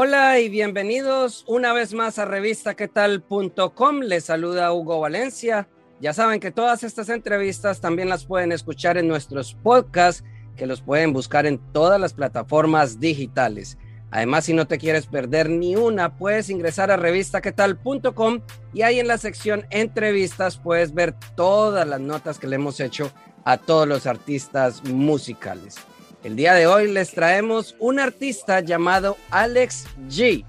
Hola y bienvenidos una vez más a revistaquetal.com. Les saluda Hugo Valencia. Ya saben que todas estas entrevistas también las pueden escuchar en nuestros podcasts, que los pueden buscar en todas las plataformas digitales. Además, si no te quieres perder ni una, puedes ingresar a revistaquetal.com y ahí en la sección entrevistas puedes ver todas las notas que le hemos hecho a todos los artistas musicales. El día de hoy les traemos un artista llamado Alex G.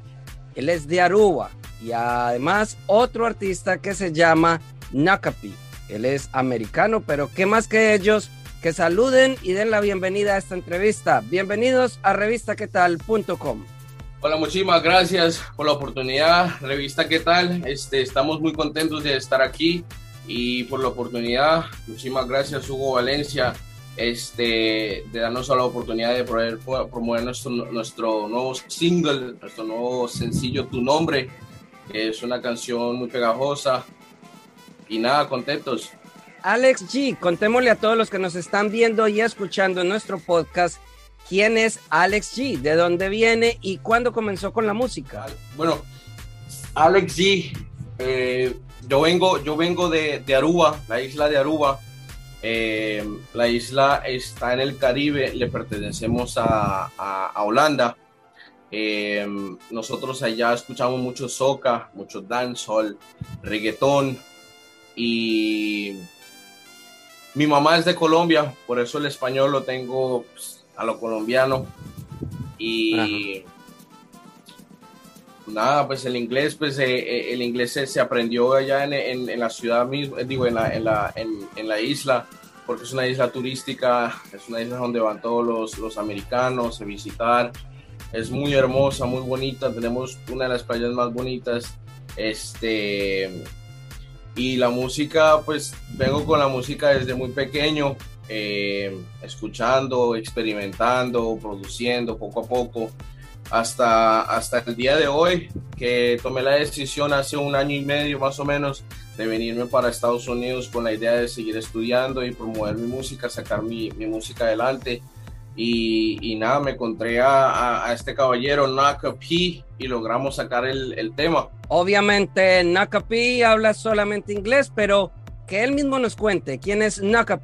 Él es de Aruba y además otro artista que se llama Nakapi. Él es americano, pero qué más que ellos que saluden y den la bienvenida a esta entrevista. Bienvenidos a revistaquetal.com. Hola, muchísimas gracias por la oportunidad. Revista, ¿qué tal? Este, estamos muy contentos de estar aquí y por la oportunidad. Muchísimas gracias, Hugo Valencia este, de darnos la oportunidad de poder promover nuestro, nuestro nuevo single, nuestro nuevo sencillo Tu Nombre, que es una canción muy pegajosa. Y nada, contentos. Alex G, contémosle a todos los que nos están viendo y escuchando en nuestro podcast, ¿quién es Alex G? ¿De dónde viene y cuándo comenzó con la música? Bueno, Alex G, eh, yo vengo, yo vengo de, de Aruba, la isla de Aruba. Eh, la isla está en el Caribe, le pertenecemos a, a, Holanda. Eh, nosotros allá escuchamos mucho soca, mucho dancehall, reggaetón. Y mi mamá es de Colombia, por eso el español lo tengo pues, a lo colombiano. Y nada, pues el inglés, pues eh, el inglés se, aprendió allá en, la ciudad misma, digo, en la, en la, en, la isla porque es una isla turística, es una isla donde van todos los, los americanos a visitar. Es muy hermosa, muy bonita, tenemos una de las playas más bonitas. Este, y la música, pues vengo con la música desde muy pequeño, eh, escuchando, experimentando, produciendo poco a poco, hasta, hasta el día de hoy, que tomé la decisión hace un año y medio más o menos de venirme para Estados Unidos con la idea de seguir estudiando y promover mi música, sacar mi, mi música adelante. Y, y, nada, me encontré a, a, este caballero, Naka y logramos sacar el, el tema. Obviamente, Naka habla solamente inglés, pero que él mismo nos cuente quién es Naka.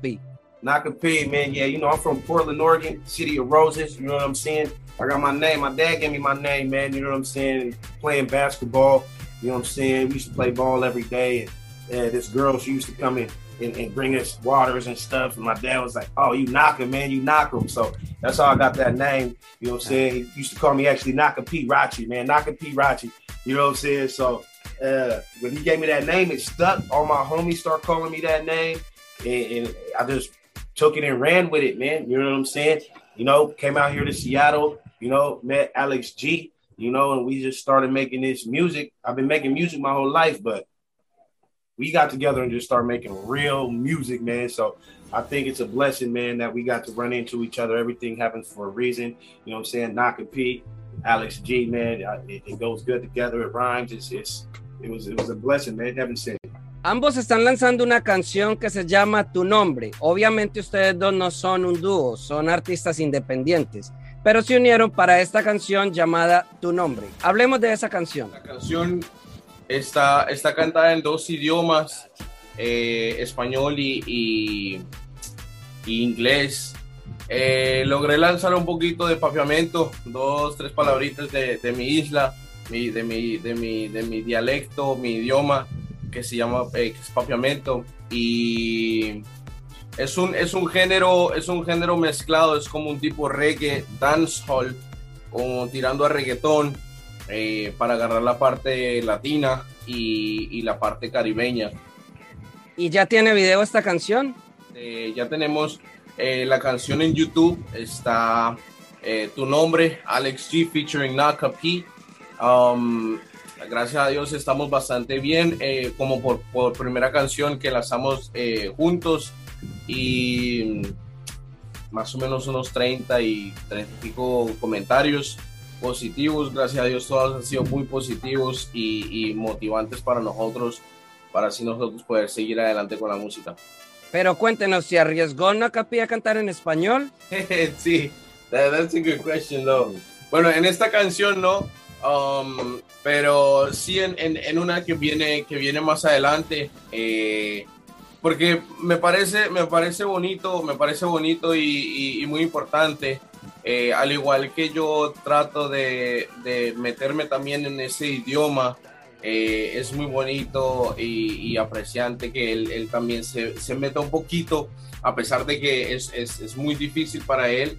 Naka P, man, yeah, you know, I'm from Portland, Oregon, city of roses, you know what I'm saying? I got my name, my dad gave me my name, man, you know what I'm saying? Playing basketball, you know what I'm saying? We used to play ball every day. And, this girl, she used to come in and, and, bring us waters and stuff. And my dad was like, "Oh, you knock him, man, you knock him." So that's how I got that name. You know what I'm saying? He used to call me actually Naka P Rachi, man, Naka P Rachi. You know what I'm saying? So uh, when he gave me that name, it stuck. All my homies start calling me that name, and, and I just took it and ran with it, man. You know what I'm saying? You know, came out here to Seattle. You know, met Alex G. You know, and we just started making this music. I've been making music my whole life, but we got together and just started making real music, man. So I think it's a blessing, man, that we got to run into each other. Everything happens for a reason. You know what I'm saying? Naka P, Alex G, man, it, it goes good together. It rhymes. It's, it's, it was it was a blessing, man. Heaven sent. Ambos están lanzando una canción que se llama Tu Nombre. Obviamente ustedes dos no son un dúo, son artistas independientes, pero se unieron para esta canción llamada Tu Nombre. Hablemos de esa canción. La canción Está, está cantada en dos idiomas, eh, español y, inglés. Eh, logré lanzar un poquito de papiamento, dos, tres palabritas de, mi isla, de, mi, de, mi, de mi dialecto, mi idioma, que se llama eh, papiamento. Y es un, es, un género, es un género mezclado, es como un tipo reggae, dancehall, como tirando a reggaetón eh, para agarrar la parte latina y, la parte caribeña. ¿Y ya tiene video esta canción? Eh, ya tenemos eh, la canción en YouTube, está Tu Nombre, Alex G featuring Naka P. Um, gracias a Dios estamos bastante bien, como por, por, primera canción que lanzamos juntos y más o menos unos 30 y 30 y pico comentarios positivos, gracias a Dios todos han sido muy positivos y, y motivantes para nosotros, para así nosotros poder seguir adelante con la música. Pero cuéntenos, ¿se arriesgó Nakapi a cantar en español? sí, that's a good question, though. Bueno, en esta canción no, um, pero sí en, en, una que viene, que viene más adelante, eh, porque me parece, me parece bonito, me parece bonito y, y, muy importante. Eh, al igual que yo trato de, de meterme también en ese idioma, eh, es muy bonito y, apreciante que él, también se, se, meta un poquito, a pesar de que es, es, es, muy difícil para él,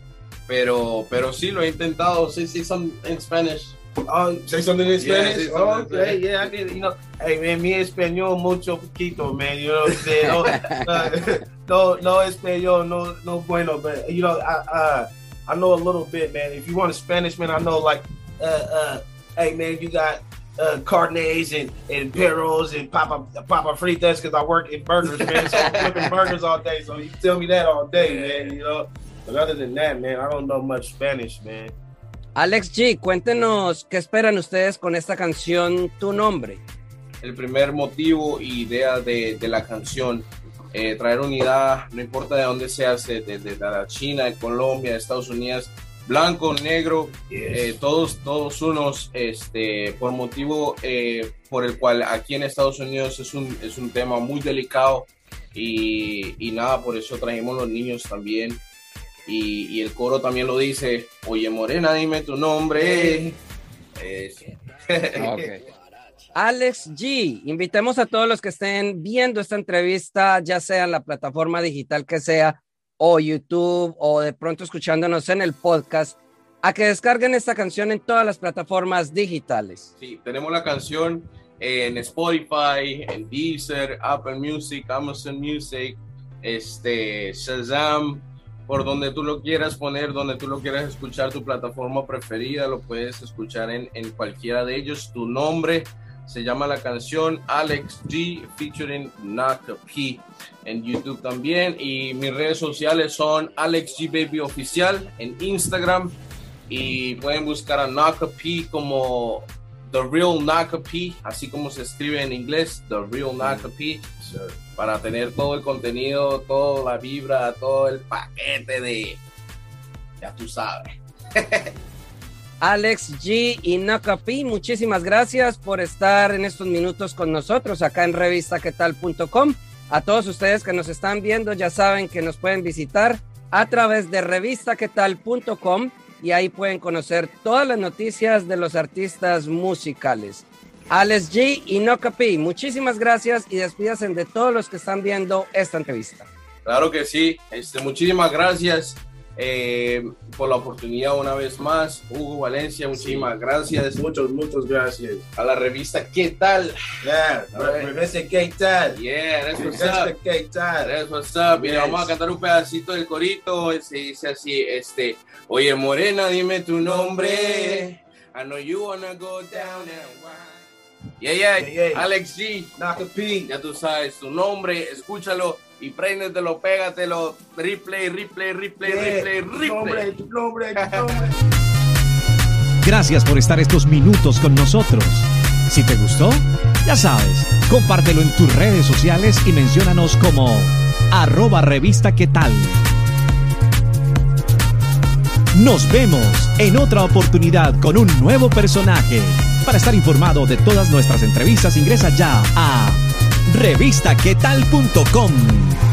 pero, pero sí lo he intentado. Sí, sí, some in Spanish. Oh, say something in Spanish. Yeah, oh, okay, yeah, I can, you know, hey man, mi español mucho poquito, man. You know what I'm saying? No, no, no español, no, no bueno, but you know, I, uh, I know a little bit, man. If you want a Spanish, man, I know like, uh, uh, hey man, you got uh, carnets and, and perros and papa papa fritas because I work in burgers, man. So I'm flipping burgers all day. So you tell me that all day, man. You know. But other than that, man, I don't know much Spanish, man. Alex G, cuéntenos qué esperan ustedes con esta canción Tu Nombre. El primer motivo y idea de, de la canción, eh, traer unidad, no importa de dónde seas, de, de, de la China, de Colombia, de Estados Unidos, blanco, negro, eh, todos, todos unos, este, por motivo eh, por el cual aquí en Estados Unidos es un, es un tema muy delicado y, y nada, por eso trajimos los niños también. Y, y, el coro también lo dice, oye Morena, dime tu nombre. Alex G, invitemos a todos los que estén viendo esta entrevista, ya sea en la plataforma digital que sea, o YouTube o de pronto escuchándonos en el podcast a que descarguen esta canción en todas las plataformas digitales. Sí, tenemos la canción en Spotify, en Deezer, Apple Music, Amazon Music, este, Shazam, por donde tú lo quieras poner, donde tú lo quieras escuchar, tu plataforma preferida, lo puedes escuchar en, en cualquiera de ellos. Tu nombre se llama la canción Alex G featuring Naka P en YouTube también. Y mis redes sociales son Alex G Baby Oficial en Instagram. Y pueden buscar a Naka P como The Real Naka P, así como se escribe en inglés, The Real Naka P, para tener todo el contenido, toda la vibra, todo el paquete de. Ya tú sabes. Alex G y Nakapi, muchísimas gracias por estar en estos minutos con nosotros acá en revistaquetal.com. A todos ustedes que nos están viendo ya saben que nos pueden visitar a través de revistaquetal.com y ahí pueden conocer todas las noticias de los artistas musicales. Alex G y Nakapi, muchísimas gracias y despídense de todos los que están viendo esta entrevista. Claro que sí, este, muchísimas gracias eh, por la oportunidad una vez más. Hugo Valencia, muchísimas gracias. Muchas, muchas gracias. A la revista ¿Qué tal? Yeah, la revista ¿Qué tal? Yeah, that's what's up. ¿Qué tal? That's what's up. Vamos a cantar un pedacito del corito. Se dice así, este, oye Morena, dime tu nombre. I know you wanna go down and Yeah, yeah, yeah, yeah. Alex G. Naka P. Ya tú sabes tu nombre, escúchalo y préndetelo, pégatelo, replay, replay, replay, replay, replay. Gracias por estar estos minutos con nosotros. Si te gustó, ya sabes, compártelo en tus redes sociales y menciónanos como arroba revista qué tal. Nos vemos en otra oportunidad con un nuevo personaje. Para estar informado de todas nuestras entrevistas, ingresa ya a revistaquetal.com.